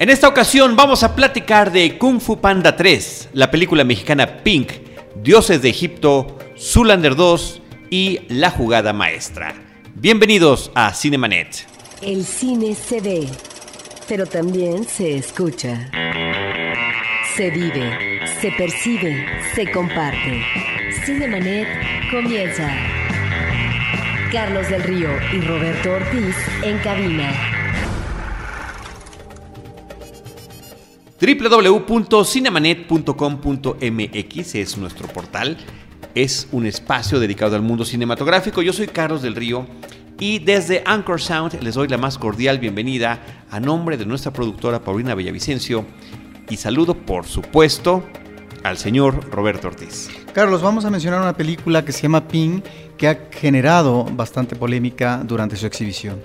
En esta ocasión vamos a platicar de Kung Fu Panda 3, la película mexicana Pink, Dioses de Egipto, Zulander 2 y La Jugada Maestra. Bienvenidos a Cinemanet. El cine se ve, pero también se escucha. Se vive, se percibe, se comparte. Cinemanet comienza. Carlos del Río y Roberto Ortiz en cabina. www.cinemanet.com.mx es nuestro portal. Es un espacio dedicado al mundo cinematográfico. Yo soy Carlos del Río y desde Anchor Sound les doy la más cordial bienvenida a nombre de nuestra productora Paulina Bellavicencio y saludo por supuesto al señor Roberto Ortiz. Carlos, vamos a mencionar una película que se llama Ping que ha generado bastante polémica durante su exhibición.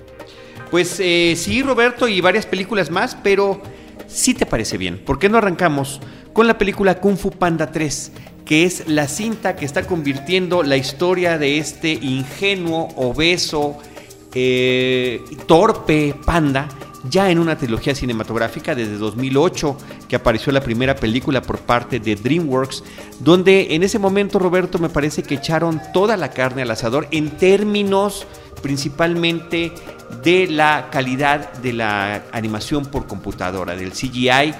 Pues eh, sí, Roberto, y varias películas más, pero si te parece bien, ¿por qué no arrancamos con la película Kung Fu Panda 3? que es la cinta que está convirtiendo la historia de este ingenuo, obeso, eh, torpe panda ya en una trilogía cinematográfica desde 2008 que apareció la primera película por parte de DreamWorks, donde en ese momento Roberto me parece que echaron toda la carne al asador en términos principalmente de la calidad de la animación por computadora, del CGI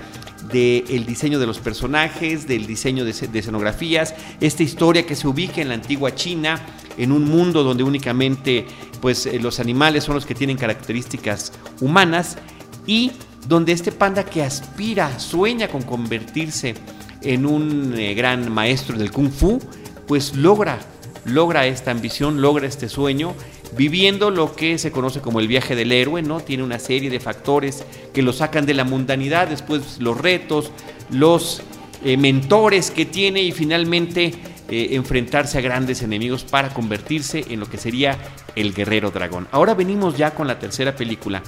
del diseño de los personajes, del diseño de, escenografías, esta historia que se ubica en la antigua China, en un mundo donde únicamente pues, eh, los animales son los que tienen características humanas y donde este panda que aspira, sueña con convertirse en un eh, gran maestro del kung fu, pues logra, logra esta ambición, logra este sueño viviendo lo que se conoce como el viaje del héroe, ¿no? Tiene una serie de factores que lo sacan de la mundanidad, después los retos, los eh, mentores que tiene y finalmente eh, enfrentarse a grandes enemigos para convertirse en lo que sería el guerrero dragón. Ahora venimos ya con la tercera película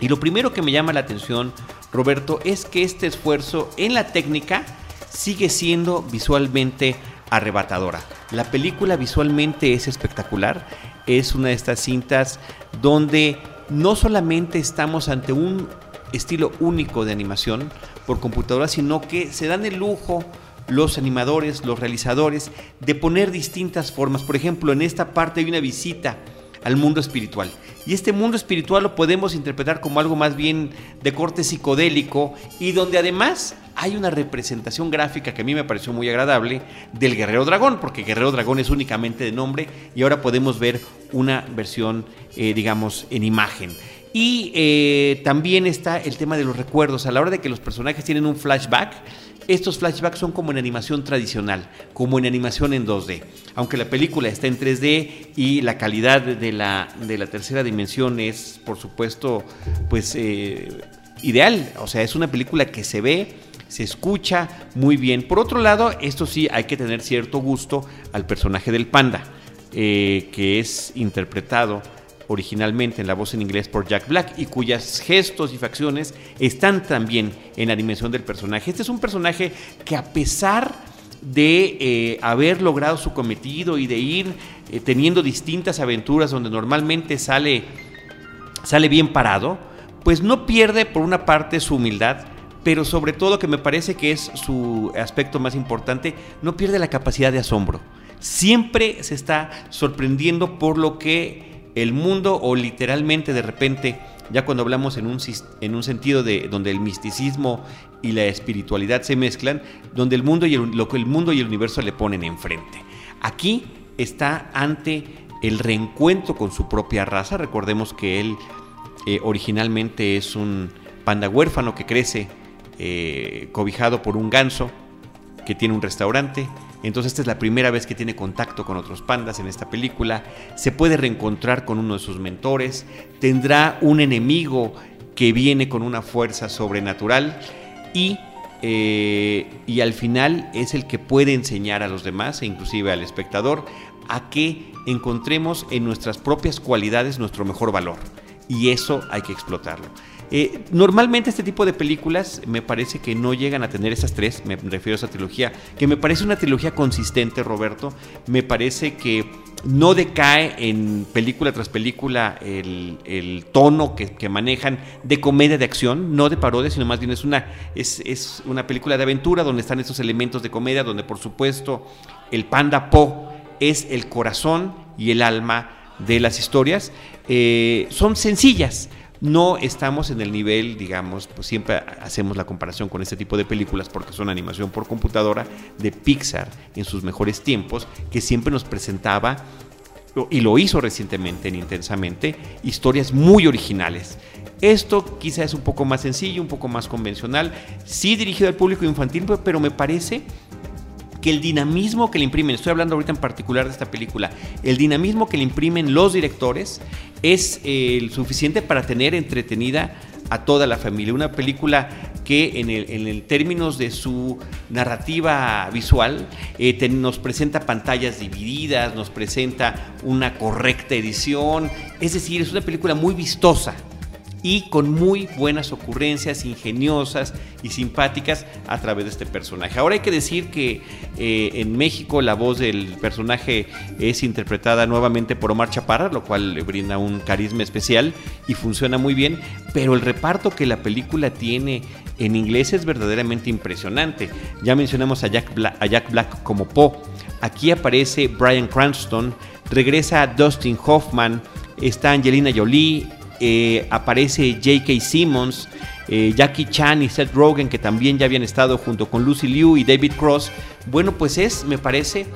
y lo primero que me llama la atención, Roberto, es que este esfuerzo en la técnica sigue siendo visualmente arrebatadora. La película visualmente es espectacular es una de estas cintas donde no solamente estamos ante un estilo único de animación por computadora, sino que se dan el lujo los animadores, los realizadores, de poner distintas formas. Por ejemplo, en esta parte hay una visita al mundo espiritual. Y este mundo espiritual lo podemos interpretar como algo más bien de corte psicodélico y donde además hay una representación gráfica que a mí me pareció muy agradable del Guerrero Dragón, porque Guerrero Dragón es únicamente de nombre y ahora podemos ver una versión, eh, digamos, en imagen. Y eh, también está el tema de los recuerdos. A la hora de que los personajes tienen un flashback, estos flashbacks son como en animación tradicional, como en animación en 2D. Aunque la película está en 3D y la calidad de la, de la tercera dimensión es, por supuesto, pues eh, ideal. O sea, es una película que se ve se escucha muy bien. Por otro lado, esto sí hay que tener cierto gusto al personaje del panda, eh, que es interpretado originalmente en la voz en inglés por Jack Black y cuyas gestos y facciones están también en la dimensión del personaje. Este es un personaje que a pesar de eh, haber logrado su cometido y de ir eh, teniendo distintas aventuras donde normalmente sale, sale bien parado, pues no pierde por una parte su humildad, pero sobre todo que me parece que es su aspecto más importante, no pierde la capacidad de asombro. Siempre se está sorprendiendo por lo que el mundo o literalmente de repente, ya cuando hablamos en un, en un sentido de donde el misticismo y la espiritualidad se mezclan, donde el mundo y el, lo que el mundo y el universo le ponen enfrente. Aquí está ante el reencuentro con su propia raza. Recordemos que él eh, originalmente es un panda huérfano que crece eh, cobijado por un ganso que tiene un restaurante. Entonces esta es la primera vez que tiene contacto con otros pandas en esta película. Se puede reencontrar con uno de sus mentores. Tendrá un enemigo que viene con una fuerza sobrenatural y, eh, y al final es el que puede enseñar a los demás e inclusive al espectador a que encontremos en nuestras propias cualidades nuestro mejor valor. Y eso hay que explotarlo. Eh, normalmente este tipo de películas me parece que no llegan a tener esas tres, me refiero a esa trilogía, que me parece una trilogía consistente, Roberto, me parece que no decae en película tras película el, tono que, manejan de comedia de acción, no de parodia, sino más bien es una, es, una película de aventura donde están esos elementos de comedia, donde por supuesto el panda Po es el corazón y el alma de las historias. Eh, son sencillas, no estamos en el nivel, digamos, pues siempre hacemos la comparación con este tipo de películas porque son animación por computadora de Pixar en sus mejores tiempos, que siempre nos presentaba, y lo hizo recientemente en Intensamente, historias muy originales. Esto quizá es un poco más sencillo, un poco más convencional, sí dirigido al público infantil, pero me parece que el dinamismo que le imprimen, estoy hablando ahorita en particular de esta película, el dinamismo que le imprimen los directores es eh, el suficiente para tener entretenida a toda la familia. Una película que en, el, términos de su narrativa visual eh, nos presenta pantallas divididas, nos presenta una correcta edición, es decir, es una película muy vistosa y con muy buenas ocurrencias, ingeniosas y simpáticas a través de este personaje. Ahora hay que decir que eh, en México la voz del personaje es interpretada nuevamente por Omar Chaparra, lo cual le brinda un carisma especial y funciona muy bien, pero el reparto que la película tiene en inglés es verdaderamente impresionante. Ya mencionamos a Jack Black, a Jack Black como Poe. Aquí aparece Brian Cranston, regresa Dustin Hoffman, está Angelina Jolie, eh, aparece J.K. Simmons, eh, Jackie Chan y Seth Rogen, que también ya habían estado junto con Lucy Liu y David Cross. Bueno, pues es, me parece,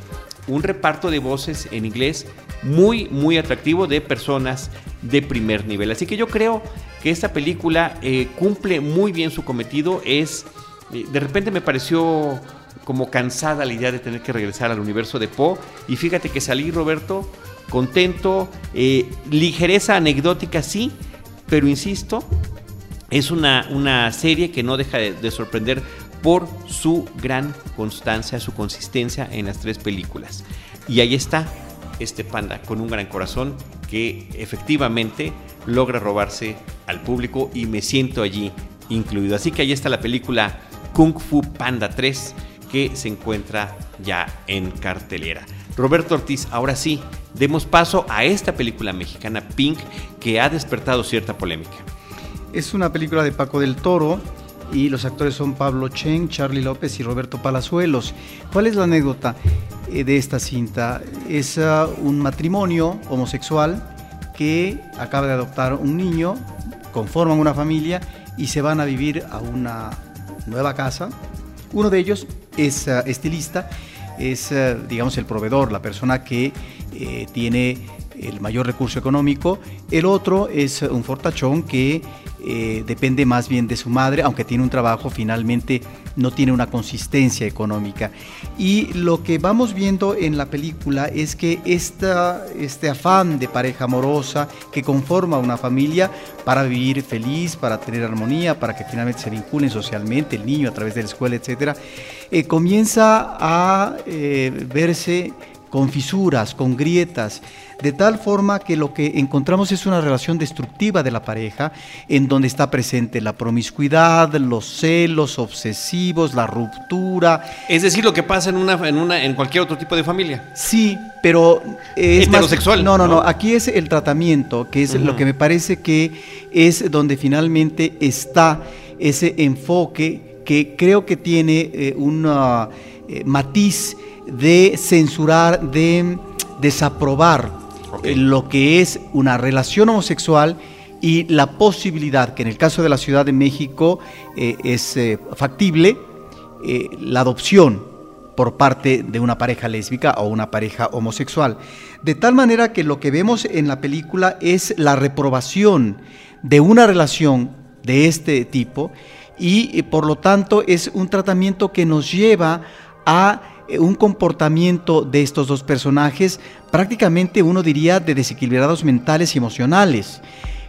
un reparto de voces en inglés muy, muy atractivo de personas de primer nivel. Así que yo creo que esta película eh, cumple muy bien su cometido. Es, de repente me pareció como cansada la idea de tener que regresar al universo de Poe. Y fíjate que salí, Roberto, contento, eh, ligereza anecdótica sí, pero insisto, es una, una serie que no deja de, sorprender por su gran constancia, su consistencia en las tres películas. Y ahí está este panda con un gran corazón que efectivamente logra robarse al público y me siento allí incluido. Así que ahí está la película Kung Fu Panda 3 que se encuentra ya en cartelera. Roberto Ortiz, ahora sí, demos paso a esta película mexicana Pink que ha despertado cierta polémica. Es una película de Paco del Toro y los actores son Pablo Chen, Charlie López y Roberto Palazuelos. ¿Cuál es la anécdota eh, de esta cinta? Es ah, un matrimonio homosexual que acaba de adoptar un niño, conforman una familia y se van a vivir a una nueva casa. Uno de ellos es ah, estilista es, eh, digamos, el proveedor, la persona que eh, tiene el mayor recurso económico. El otro es un fortachón que eh, depende más bien de su madre, aunque tiene un trabajo, finalmente no tiene una consistencia económica. Y lo que vamos viendo en la película es que esta, este afán de pareja amorosa que conforma una familia para vivir feliz, para tener armonía, para que finalmente se vinculen socialmente el niño a través de la escuela, etc., eh, comienza a eh, verse con fisuras, con grietas, de tal forma que lo que encontramos es una relación destructiva de la pareja, en donde está presente la promiscuidad, los celos obsesivos, la ruptura. Es decir, lo que pasa en una, en una, en cualquier otro tipo de familia. Sí, pero es heterosexual. no, no, no, Aquí es el tratamiento, que es lo que me parece que es donde finalmente está ese enfoque que creo que tiene eh, un eh, matiz de censurar, de desaprobar eh, lo que es una relación homosexual y la posibilidad, que en el caso de la Ciudad de México eh, es eh, factible, la adopción por parte de una pareja lésbica o una pareja homosexual. De tal manera que lo que vemos en la película es la reprobación de una relación de este tipo y por lo tanto es un tratamiento que nos lleva a un comportamiento de estos dos personajes prácticamente uno diría de desequilibrados mentales y emocionales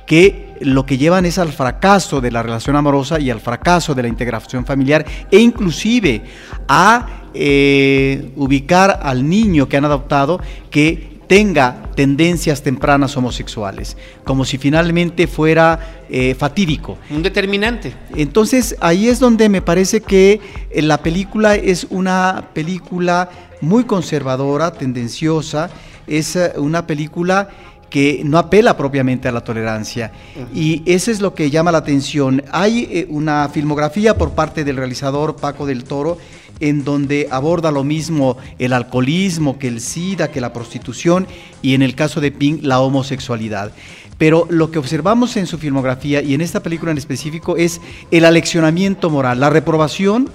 que lo que llevan es al fracaso de la relación amorosa y al fracaso de la integración familiar e inclusive a eh, ubicar al niño que han adoptado que tenga tendencias tempranas homosexuales, como si finalmente fuera eh, fatídico. Un determinante. Entonces ahí es donde me parece que eh, la película es una película muy conservadora, tendenciosa, es eh, una película que no apela propiamente a la tolerancia. Y eso es lo que llama la atención. Hay una filmografía por parte del realizador Paco del Toro en donde aborda lo mismo el alcoholismo, que el SIDA, que la prostitución y en el caso de Pink la homosexualidad. Pero lo que observamos en su filmografía y en esta película en específico es el aleccionamiento moral, la reprobación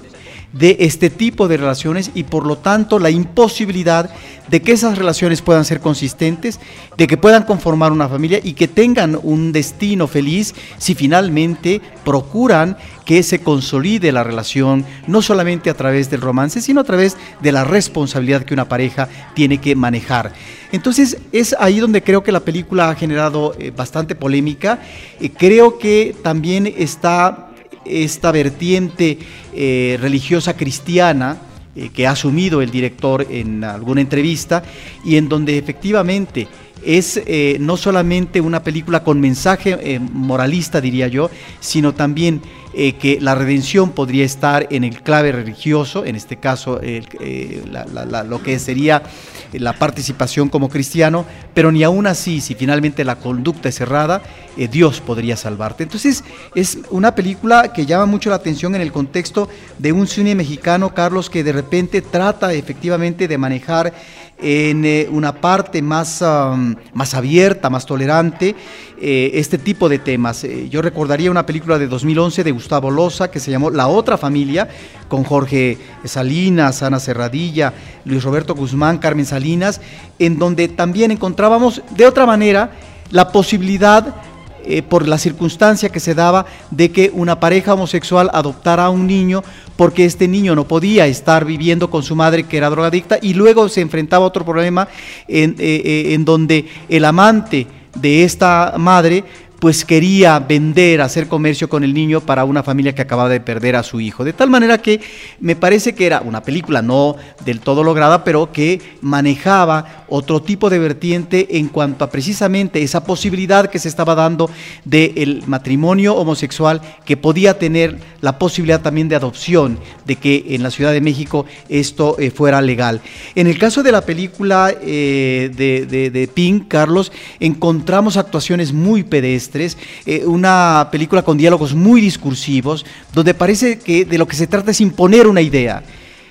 de este tipo de relaciones y por lo tanto la imposibilidad de que esas relaciones puedan ser consistentes, de que puedan conformar una familia y que tengan un destino feliz si finalmente procuran que se consolide la relación, no solamente a través del romance, sino a través de la responsabilidad que una pareja tiene que manejar. Entonces es ahí donde creo que la película ha generado eh, bastante polémica. Eh, creo que también está esta vertiente eh, religiosa cristiana eh, que ha asumido el director en alguna entrevista y en donde efectivamente es eh, no solamente una película con mensaje moralista, diría yo, sino también eh, que la redención podría estar en el clave religioso, en este caso eh, lo que sería la participación como cristiano, pero ni aún así, si finalmente la conducta es errada, eh, Dios podría salvarte. Entonces es una película que llama mucho la atención en el contexto de un cine mexicano, Carlos, que de repente trata efectivamente de manejar en una parte más, más abierta, más tolerante, este tipo de temas. yo recordaría una película de 2011 de Gustavo Loza, que se llamó La Otra Familia, con Jorge Salinas, Ana Serradilla, Luis Roberto Guzmán, Carmen Salinas, en donde también encontrábamos de otra manera la posibilidad eh, por la circunstancia que se daba de que una pareja homosexual adoptara a un niño porque este niño no podía estar viviendo con su madre que era drogadicta y luego se enfrentaba a otro problema en, eh, eh, en donde el amante de esta madre pues quería vender, hacer comercio con el niño para una familia que acababa de perder a su hijo. De tal manera que me parece que era una película no del todo lograda, pero que manejaba otro tipo de vertiente en cuanto a precisamente esa posibilidad que se estaba dando del matrimonio homosexual que podía tener la posibilidad también de adopción, de que en la Ciudad de México esto eh, fuera legal. En el caso de la película eh, de, de Pink, Carlos, encontramos actuaciones muy pedestres eh, una película con diálogos muy discursivos, donde parece que de lo que se trata es imponer una idea.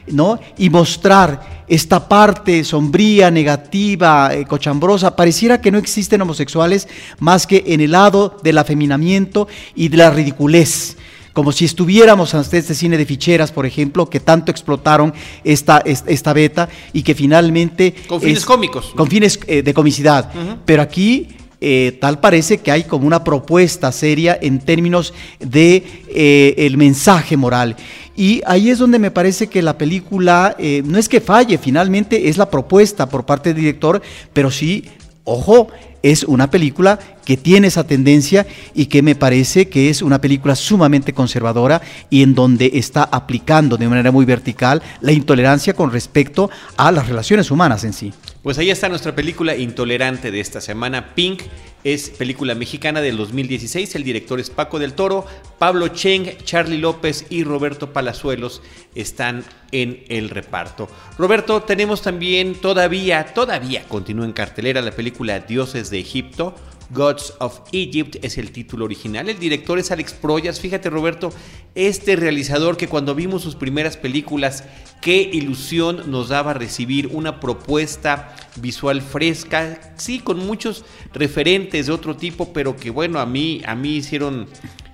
¿no? y mostrar esta parte sombría, negativa, eh, cochambrosa. Pareciera que no existen homosexuales más que en el lado del afeminamiento y de la ridiculez como si estuviéramos ante este cine de ficheras, por ejemplo, que tanto explotaron esta, esta, beta y que finalmente... Con fines cómicos. Con fines eh, de comicidad. Pero aquí eh, tal parece que hay como una propuesta seria en términos de eh, el mensaje moral. Y ahí es donde me parece que la película eh, no es que falle, finalmente es la propuesta por parte del director, pero sí, ojo, es una película que tiene esa tendencia y que me parece que es una película sumamente conservadora y en donde está aplicando de manera muy vertical la intolerancia con respecto a las relaciones humanas en sí. Pues ahí está nuestra película Intolerante de esta semana. Pink es película mexicana del 2016. El director es Paco del Toro. Pablo Cheng, Charlie López y Roberto Palazuelos están en el reparto. Roberto, tenemos también todavía, todavía continúa en cartelera la película Dioses de Egipto Gods of Egypt es el título original. El director es Alex Proyas. Fíjate, Roberto, este realizador que cuando vimos sus primeras películas, qué ilusión nos daba recibir una propuesta visual fresca, sí, con muchos referentes de otro tipo, pero que bueno, a mí, a mí hicieron,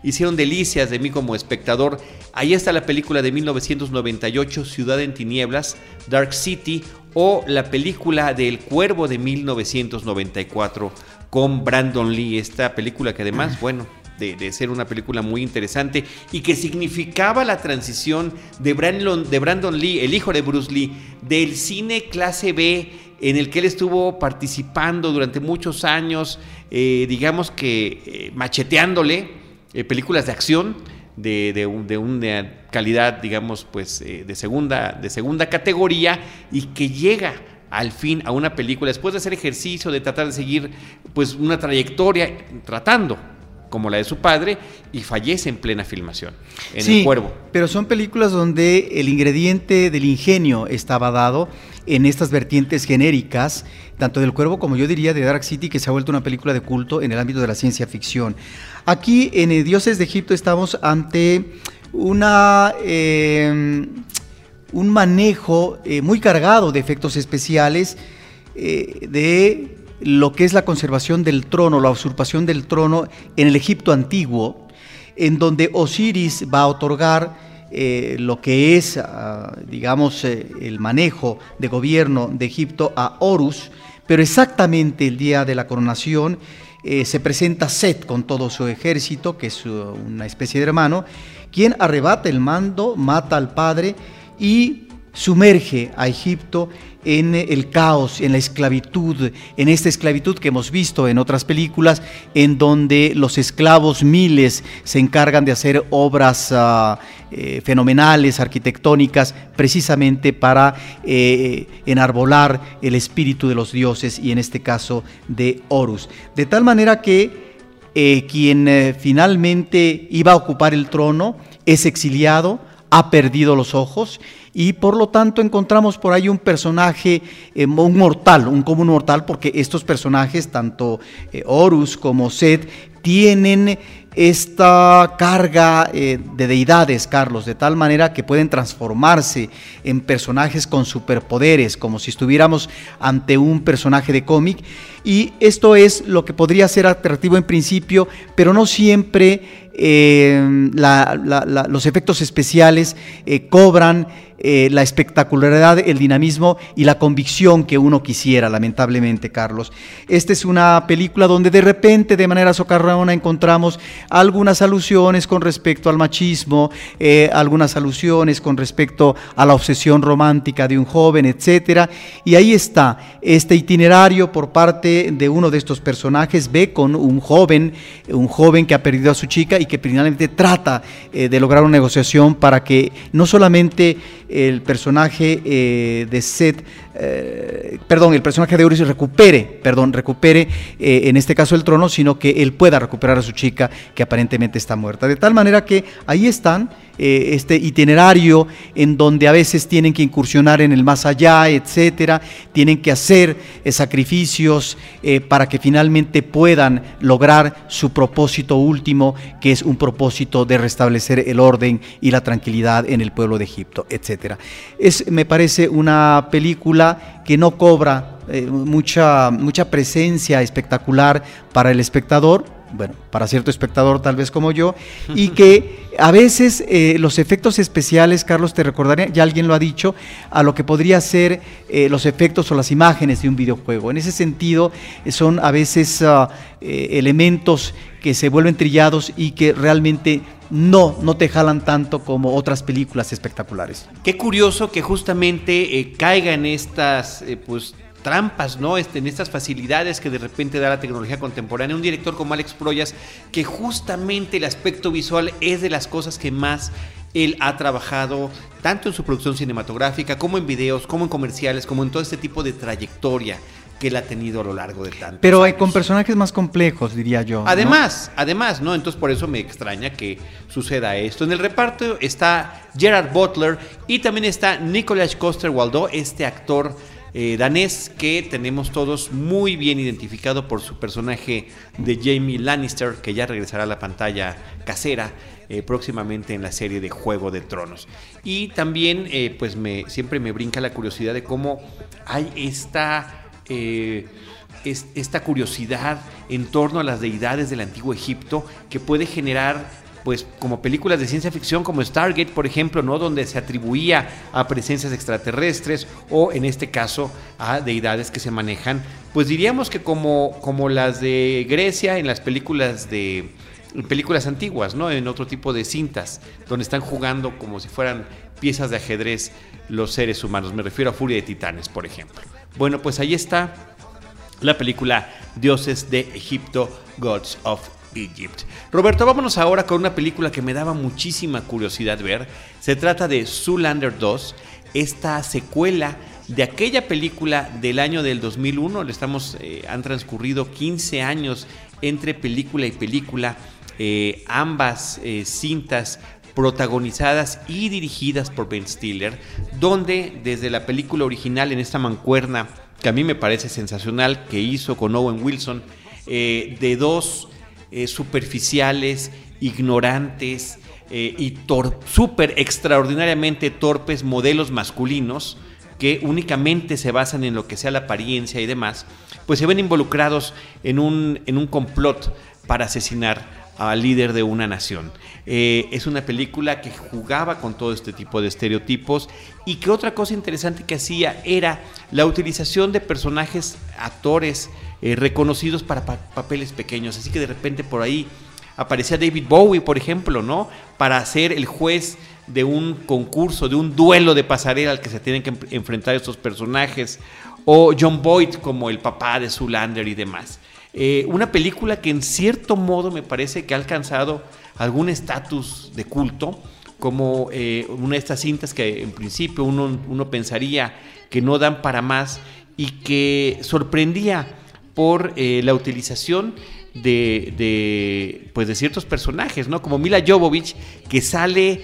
hicieron delicias de mí como espectador. Ahí está la película de 1998, Ciudad en Tinieblas, Dark City, o la película del Cuervo de 1994 con Brandon Lee, esta película que además, bueno, de, ser una película muy interesante y que significaba la transición de Brandon, de Brandon Lee, el hijo de Bruce Lee, del cine clase B en el que él estuvo participando durante muchos años, eh, digamos que eh, macheteándole eh, películas de acción de, de, de, una calidad, digamos, pues de, segunda, de segunda categoría y que llega al fin a una película, después de hacer ejercicio, de tratar de seguir pues una trayectoria, tratando como la de su padre, y fallece en plena filmación, en sí, El Cuervo. Pero son películas donde el ingrediente del ingenio estaba dado en estas vertientes genéricas, tanto del Cuervo como yo diría de Dark City, que se ha vuelto una película de culto en el ámbito de la ciencia ficción. Aquí en Dioses de Egipto estamos ante una... Eh, un manejo eh, muy cargado de efectos especiales eh, de lo que es la conservación del trono, la usurpación del trono en el Egipto antiguo, en donde Osiris va a otorgar eh, lo que es, ah, digamos, el manejo de gobierno de Egipto a Horus, pero exactamente el día de la coronación se presenta Set con todo su ejército, que es una especie de hermano, quien arrebata el mando, mata al padre, y sumerge a Egipto en el caos, en la esclavitud, en esta esclavitud que hemos visto en otras películas, en donde los esclavos miles se encargan de hacer obras ah, eh, fenomenales, arquitectónicas, precisamente para eh, enarbolar el espíritu de los dioses y en este caso de Horus. De tal manera que eh, quien finalmente iba a ocupar el trono es exiliado, ha perdido los ojos y por lo tanto encontramos por ahí un personaje, eh, un mortal, un común mortal, porque estos personajes, tanto eh, Horus como Set, tienen esta carga eh, de deidades, Carlos, de tal manera que pueden transformarse en personajes con superpoderes, como si estuviéramos ante un personaje de cómic. Y esto es lo que podría ser atractivo en principio, pero no siempre eh, los efectos especiales eh, cobran eh, la espectacularidad, el dinamismo y la convicción que uno quisiera, lamentablemente, Carlos. Esta es una película donde de repente, de manera socarrona, encontramos algunas alusiones con respecto al machismo, algunas alusiones con respecto a la obsesión romántica de un joven, etcétera. Y ahí está este itinerario por parte de uno de estos personajes, ve con un joven, un joven que ha perdido a su chica y que finalmente trata eh, de lograr una negociación para que no solamente el personaje eh, de Seth, eh, perdón, el personaje de Euris recupere, perdón, recupere en este caso el trono, sino que él pueda recuperar a su chica que aparentemente está muerta. De tal manera que ahí están este itinerario en donde a veces tienen que incursionar en el más allá, etcétera, tienen que hacer sacrificios para que finalmente puedan lograr su propósito último, que es un propósito de restablecer el orden y la tranquilidad en el pueblo de Egipto, etc. Es, me parece una película que no cobra eh, mucha, mucha presencia espectacular para el espectador, bueno, para cierto espectador tal vez como yo, y que a veces eh, los efectos especiales, Carlos, te recordaré, ya alguien lo ha dicho, a lo que podría ser eh, los efectos o las imágenes de un videojuego. En ese sentido, son a veces ah, elementos que se vuelven trillados y que realmente no, no te jalan tanto como otras películas espectaculares. Qué curioso que justamente eh, caiga en estas eh, pues, trampas, ¿no? Este, en estas facilidades que de repente da la tecnología contemporánea. Un director como Alex Proyas, que justamente el aspecto visual es de las cosas que más él ha trabajado tanto en su producción cinematográfica como en videos, como en comerciales, como en todo este tipo de trayectoria que él ha tenido a lo largo de tanto. Pero hay con personajes más complejos, diría yo. Además, además, ¿no? Entonces por eso me extraña que suceda esto. En el reparto está Gerard Butler y también está Nicolas Coster Waldau, este actor eh, danés que tenemos todos muy bien identificado por su personaje de Jamie Lannister, que ya regresará a la pantalla casera. Eh, próximamente en la serie de Juego de Tronos. Y también, eh, pues me, siempre me brinca la curiosidad de cómo hay esta esta curiosidad en torno a las deidades del antiguo Egipto que puede generar pues como películas de ciencia ficción como Stargate, por ejemplo, ¿no? donde se atribuía a presencias extraterrestres o en este caso a deidades que se manejan, pues diríamos que como, como las de Grecia en las películas de películas antiguas, ¿no? En otro tipo de cintas, donde están jugando como si fueran piezas de ajedrez los seres humanos. Me refiero a Furia de Titanes, por ejemplo. Bueno, pues ahí está la película Dioses de Egipto, Gods of Egypt. Roberto, vámonos ahora con una película que me daba muchísima curiosidad ver. Se trata de Zoolander 2, esta secuela de aquella película del año del 2001. Le estamos, eh, han transcurrido 15 años entre película y película. Eh, ambas eh, cintas protagonizadas y dirigidas por Ben Stiller, donde desde la película original en esta mancuerna, que a mí me parece sensacional, que hizo con Owen Wilson, de dos superficiales, ignorantes y súper extraordinariamente torpes modelos masculinos, que únicamente se basan en lo que sea la apariencia y demás, pues se ven involucrados en un, en un complot para asesinar al líder de una nación. Eh, es una película que jugaba con todo este tipo de estereotipos y que otra cosa interesante que hacía era la utilización de personajes, actores eh, reconocidos para papeles pequeños. Así que de repente por ahí aparecía David Bowie, por ejemplo, ¿no? Para ser el juez de un concurso, de un duelo de pasarela al que se tienen que enfrentar estos personajes, o John Boyd como el papá de Zulander y demás. Eh, una película que en cierto modo me parece que ha alcanzado algún estatus de culto, como eh, una de estas cintas que en principio uno, uno pensaría que no dan para más y que sorprendía por eh, la utilización de, pues de ciertos personajes, ¿no? Como Mila Jovovich, que sale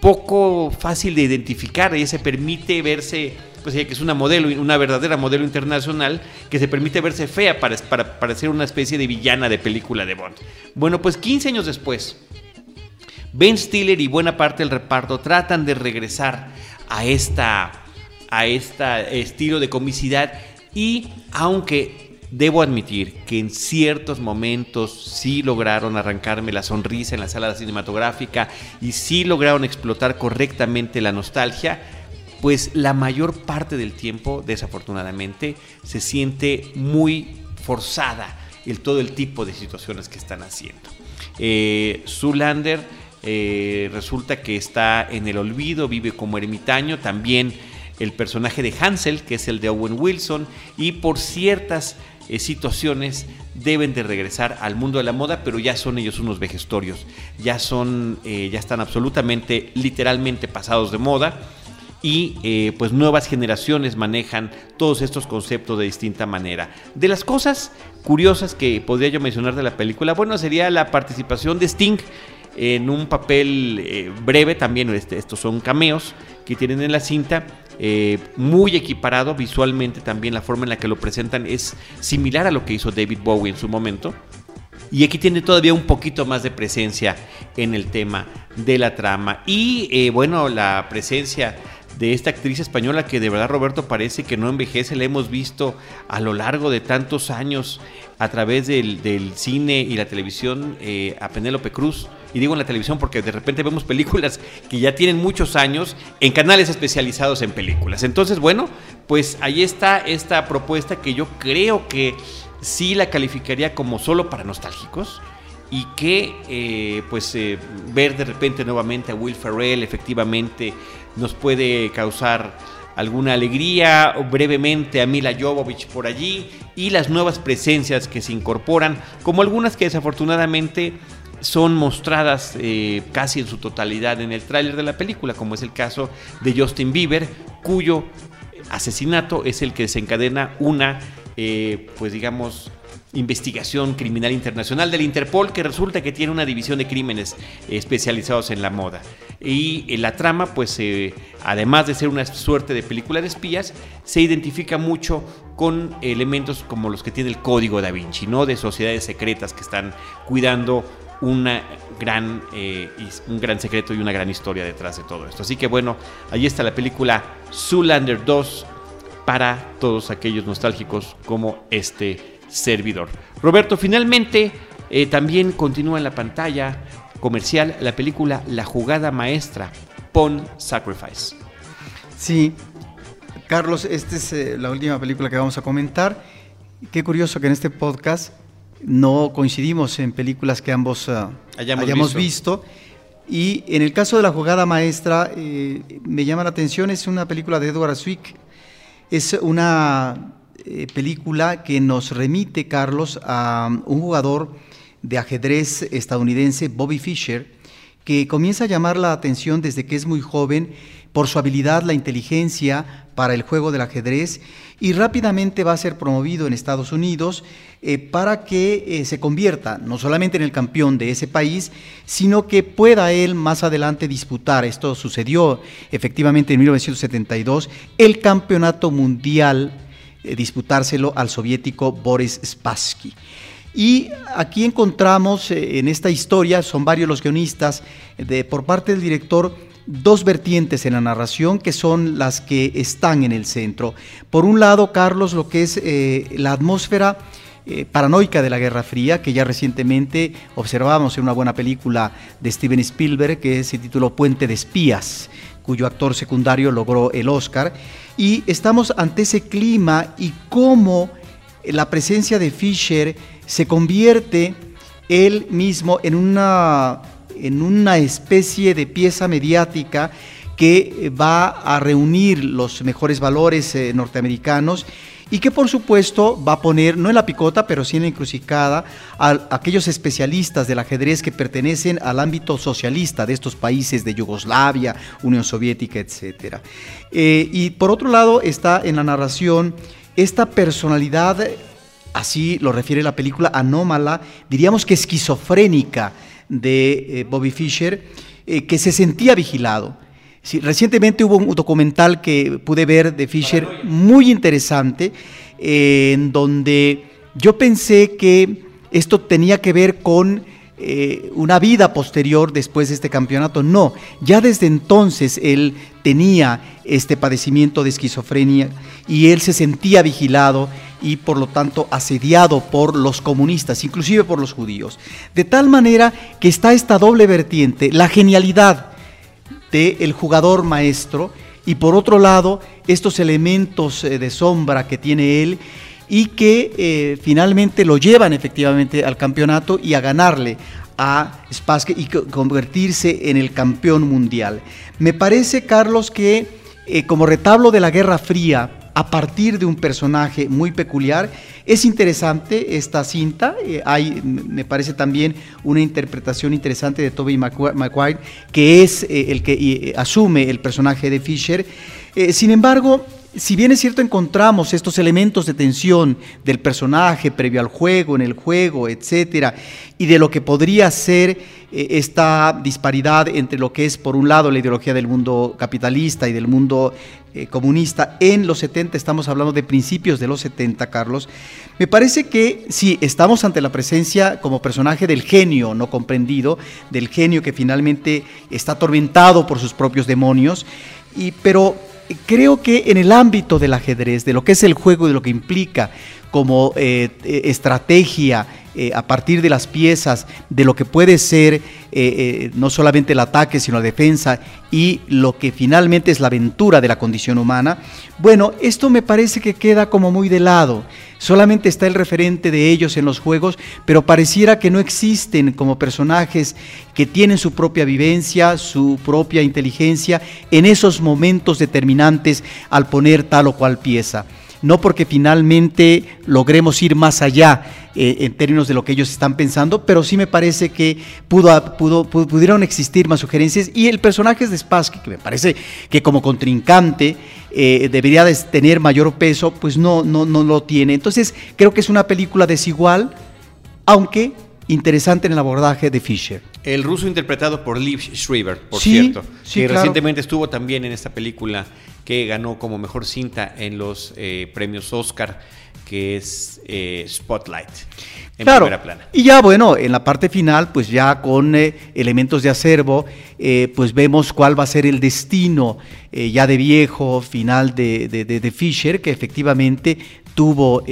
poco fácil de identificar. Ella se permite verse, pues ella que es una modelo, una verdadera modelo internacional, que se permite verse fea para, parecer una especie de villana de película de Bond. Bueno, pues 15 años después, Ben Stiller y buena parte del reparto tratan de regresar a esta a este estilo de comicidad y aunque Debo admitir que en ciertos momentos sí lograron arrancarme la sonrisa en la sala cinematográfica y sí lograron explotar correctamente la nostalgia, pues la mayor parte del tiempo, desafortunadamente, se siente muy forzada el todo el tipo de situaciones que están haciendo. Eh, Zulander eh, resulta que está en el olvido, vive como ermitaño, también el personaje de Hansel, que es el de Owen Wilson, y por ciertas eh, situaciones deben de regresar al mundo de la moda, pero ya son ellos unos vejestorios, ya son, eh, ya están absolutamente, literalmente pasados de moda y eh, pues nuevas generaciones manejan todos estos conceptos de distinta manera. De las cosas curiosas que podría yo mencionar de la película, bueno, sería la participación de Sting en un papel breve, también este, estos son cameos que tienen en la cinta, eh, muy equiparado visualmente también la forma en la que lo presentan es similar a lo que hizo David Bowie en su momento. Y aquí tiene todavía un poquito más de presencia en el tema de la trama. Y eh, bueno, la presencia de esta actriz española que de verdad Roberto parece que no envejece, la hemos visto a lo largo de tantos años a través del, cine y la televisión eh, a Penélope Cruz. Y digo en la televisión porque de repente vemos películas que ya tienen muchos años en canales especializados en películas. Entonces, bueno, pues ahí está esta propuesta que yo creo que sí la calificaría como solo para nostálgicos y que eh, pues eh, ver de repente nuevamente a Will Ferrell efectivamente nos puede causar alguna alegría, brevemente a Mila Jovovich por allí y las nuevas presencias que se incorporan, como algunas que desafortunadamente son mostradas eh, casi en su totalidad en el tráiler de la película, como es el caso de Justin Bieber, cuyo asesinato es el que desencadena una, pues digamos, investigación criminal internacional del Interpol que resulta que tiene una división de crímenes especializados en la moda. Y eh, la trama, pues eh, además de ser una suerte de película de espías, se identifica mucho con elementos como los que tiene el código da Vinci, ¿no? De sociedades secretas que están cuidando una gran, eh, un gran secreto y una gran historia detrás de todo esto. Así que bueno, ahí está la película Zoolander 2 para todos aquellos nostálgicos como este servidor. Roberto, finalmente eh, también continúa en la pantalla comercial la película La jugada maestra, Pon Sacrifice. Sí, Carlos, esta es eh, la última película que vamos a comentar. Qué curioso que en este podcast no coincidimos en películas que ambos ah, hayamos, visto. Y en el caso de la jugada maestra, eh, me llama la atención, es una película de Edward Zwick. Es una eh, película que nos remite, Carlos, a un jugador de ajedrez estadounidense, Bobby Fischer, que comienza a llamar la atención desde que es muy joven por su habilidad, la inteligencia para el juego del ajedrez y rápidamente va a ser promovido en Estados Unidos eh, para que eh, se convierta no solamente en el campeón de ese país, sino que pueda él más adelante disputar, esto sucedió efectivamente en 1972, el campeonato mundial, eh, disputárselo al soviético Boris Spassky. Y aquí encontramos en esta historia, son varios los guionistas, de, por parte del director, dos vertientes en la narración que son las que están en el centro. Por un lado, Carlos, lo que es eh, la atmósfera eh, paranoica de la Guerra Fría, que ya recientemente observamos en una buena película de Steven Spielberg, que se tituló Puente de Espías, cuyo actor secundario logró el Oscar. Y estamos ante ese clima y cómo la presencia de Fisher se convierte él mismo en una en una especie de pieza mediática que va a reunir los mejores valores eh, norteamericanos y que por supuesto va a poner, no en la picota, pero sí en la encrucijada, a, aquellos especialistas del ajedrez que pertenecen al ámbito socialista de estos países de Yugoslavia, Unión Soviética, etc. Eh, y por otro lado está en la narración esta personalidad, así lo refiere la película, anómala, diríamos que esquizofrénica, de eh, Bobby Fischer, eh, que se sentía vigilado. Recientemente hubo un documental que pude ver de Fischer muy interesante, eh, en donde yo pensé que esto tenía que ver con una vida posterior después de este campeonato. No, ya desde entonces él tenía este padecimiento de esquizofrenia y él se sentía vigilado y por lo tanto asediado por los comunistas, inclusive por los judíos. De tal manera que está esta doble vertiente, la genialidad del jugador maestro y por otro lado estos elementos eh, de sombra que tiene él y que eh, finalmente lo llevan efectivamente al campeonato y a ganarle a Spassky y convertirse en el campeón mundial. Me parece, Carlos, que eh, como retablo de la Guerra Fría, a partir de un personaje muy peculiar. Es interesante esta cinta, eh, hay, me parece también una interpretación interesante de Toby Maguire, que es eh, el que asume el personaje de Fisher. sin embargo, si bien es cierto encontramos estos elementos de tensión del personaje previo al juego, en el juego, etcétera, y de lo que podría ser eh, esta disparidad entre lo que es por un lado la ideología del mundo capitalista y del mundo eh, comunista en los 70, estamos hablando de principios de los 70, Carlos, me parece que sí, estamos ante la presencia como personaje del genio no comprendido, del genio que finalmente está atormentado por sus propios demonios, y, pero creo que en el ámbito del ajedrez, de lo que es el juego, de lo que implica como eh, eh, estrategia eh, a partir de las piezas, de lo que puede ser no solamente el ataque, sino la defensa y lo que finalmente es la aventura de la condición humana, bueno, esto me parece que queda como muy de lado. Solamente está el referente de ellos en los juegos, pero pareciera que no existen como personajes que tienen su propia vivencia, su propia inteligencia en esos momentos determinantes al poner tal o cual pieza no porque finalmente logremos ir más allá eh, en términos de lo que ellos están pensando, pero sí me parece que pudo, pudo, pudieron existir más sugerencias y el personaje de Spassky, que me parece que como contrincante eh, debería de tener mayor peso, pues no, no, no lo tiene. Entonces creo que es una película desigual, aunque interesante en el abordaje de Fisher. El ruso interpretado por Liv Schreiber, por cierto, que recientemente estuvo también en esta película que ganó como mejor cinta en los eh, premios Oscar, que es eh, Spotlight. En primera plana. Y ya bueno, en la parte final, pues ya con eh, elementos de acervo, pues vemos cuál va a ser el destino ya de viejo final de, de, Fisher, que efectivamente tuvo,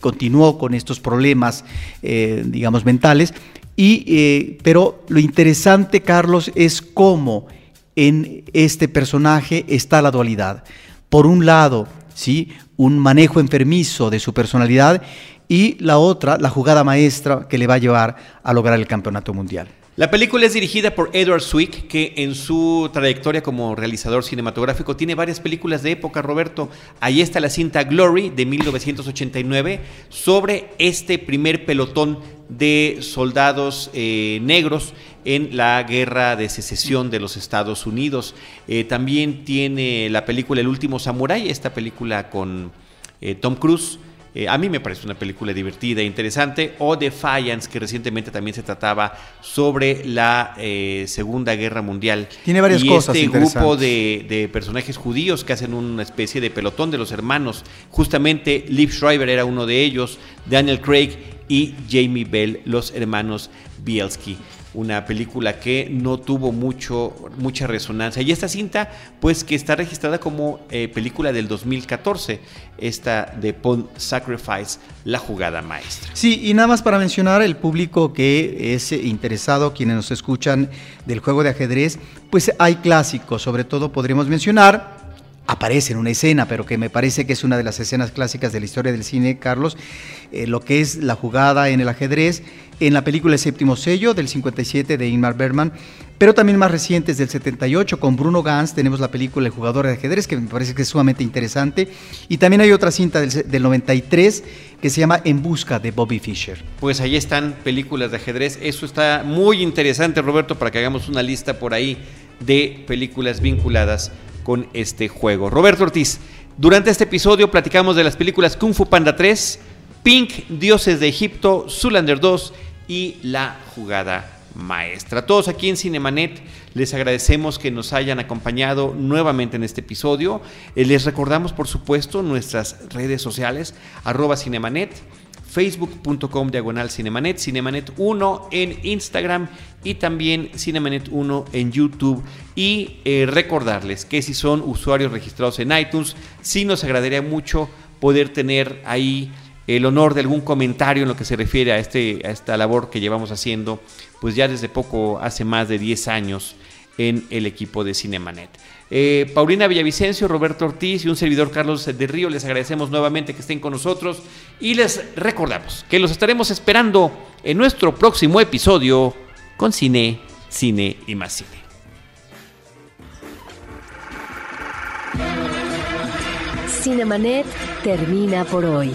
continuó con estos problemas, digamos, mentales. Y, pero lo interesante, Carlos, es cómo en este personaje está la dualidad. Por un lado, ¿sí? un manejo enfermizo de su personalidad y la otra, la jugada maestra que le va a llevar a lograr el campeonato mundial. La película es dirigida por Edward Swick, que en su trayectoria como realizador cinematográfico tiene varias películas de época, Roberto. Ahí está la cinta Glory de 1989 sobre este primer pelotón de soldados eh, negros en la guerra de secesión de los Estados Unidos. Eh, también tiene la película El último Samurai, esta película con eh, Tom Cruise. Eh, a mí me parece una película divertida e interesante. O Defiance, que recientemente también se trataba sobre la Segunda Guerra Mundial. Tiene varias y cosas. Este grupo de, de, personajes judíos que hacen una especie de pelotón de los hermanos. Justamente Liv Schreiber era uno de ellos, Daniel Craig y Jamie Bell, los hermanos Bielski una película que no tuvo mucho, mucha resonancia. Y esta cinta, pues que está registrada como eh, película del 2014, esta de Pawn Sacrifice, la jugada maestra. Sí, y nada más para mencionar, el público que es interesado, quienes nos escuchan del juego de ajedrez, pues hay clásicos, sobre todo podríamos mencionar aparece en una escena, pero que me parece que es una de las escenas clásicas de la historia del cine, Carlos, eh, lo que es la jugada en el ajedrez, en la película El séptimo sello del 57 de Ingmar Bergman, pero también más recientes del 78 con Bruno Gans tenemos la película El jugador de ajedrez, que me parece que es sumamente interesante, y también hay otra cinta del, del 93 que se llama En busca de Bobby Fischer. Pues ahí están películas de ajedrez, eso está muy interesante Roberto, para que hagamos una lista por ahí de películas vinculadas con este juego. Roberto Ortiz, durante este episodio platicamos de las películas Kung Fu Panda 3, Pink, Dioses de Egipto, Zulander 2 y La Jugada Maestra. Todos aquí en Cinemanet les agradecemos que nos hayan acompañado nuevamente en este episodio. Eh, les recordamos, por supuesto, nuestras redes sociales, arroba Cinemanet facebook.com diagonal Cinemanet, Cinemanet 1 en Instagram y también Cinemanet 1 en YouTube. Y eh, recordarles que si son usuarios registrados en iTunes, sí nos agradaría mucho poder tener ahí el honor de algún comentario en lo que se refiere a, este, a esta labor que llevamos haciendo, pues ya desde poco, hace más de 10 años en el equipo de Cinemanet. Eh, Paulina Villavicencio, Roberto Ortiz y un servidor Carlos de Río, les agradecemos nuevamente que estén con nosotros y les recordamos que los estaremos esperando en nuestro próximo episodio con Cine, Cine y más Cine. Cinemanet termina por hoy.